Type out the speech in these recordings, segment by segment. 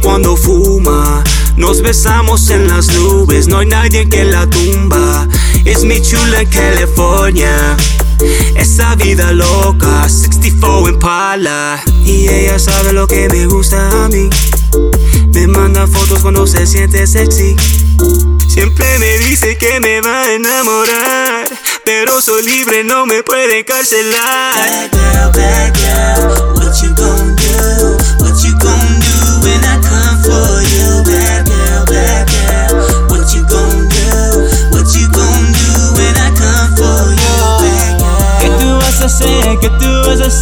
cuando fuma. Nos besamos en las nubes, no hay nadie que la tumba. Es mi chula en California. Esa vida loca, 64 en pala. Y ella sabe lo que me gusta a mí. Me manda fotos cuando se siente sexy. Siempre me dice que me va a enamorar. Pero soy libre, no me puede encarcelar.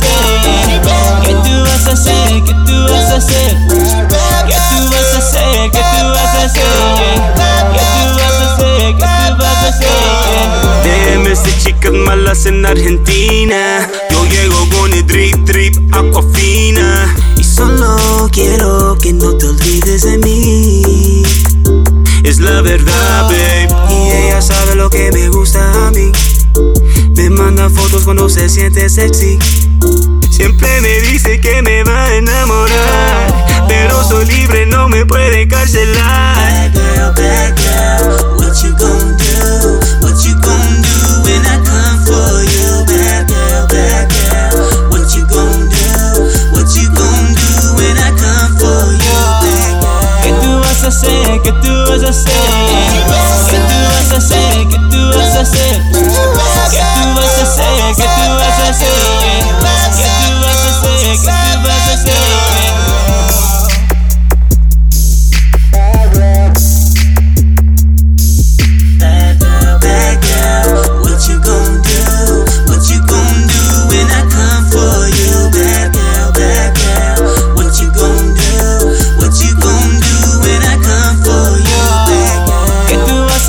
Hacer? ¿Qué tú vas a hacer? ¿Qué tú vas a hacer? ¿Qué tú vas a hacer? ¿Qué tú vas a hacer? ¿Qué tú vas a hacer? ¿Qué tú vas a hacer? DMs de chicas malas en Argentina. Yo llego con el drip drip aquafina. Y solo quiero que no te olvides de mí. Es la verdad, cuando se siente sexy. Siempre me dice que me va a enamorar. Pero soy libre, no me puede encarcelar. Bad girl, bad girl, what you gon' do? What you gon' do when I come for you? Bad girl, bad girl, what you gon' do? What you gon' do when I come for you? Bad girl. ¿Qué tú vas a hacer? ¿Qué tú vas a hacer? ¿Qué tú vas a hacer? ¿Qué tú vas a hacer?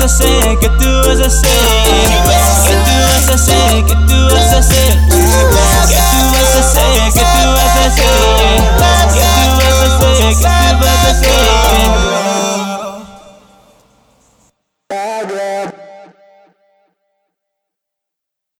vas a hacer? ¿Qué tú vas a hacer? ¿Qué tú vas a hacer? ¿Qué tú vas a hacer? ¿Qué tú vas a hacer? ¿Qué tú vas a hacer? ¿Qué tú vas a hacer? ¿Qué tú vas a hacer?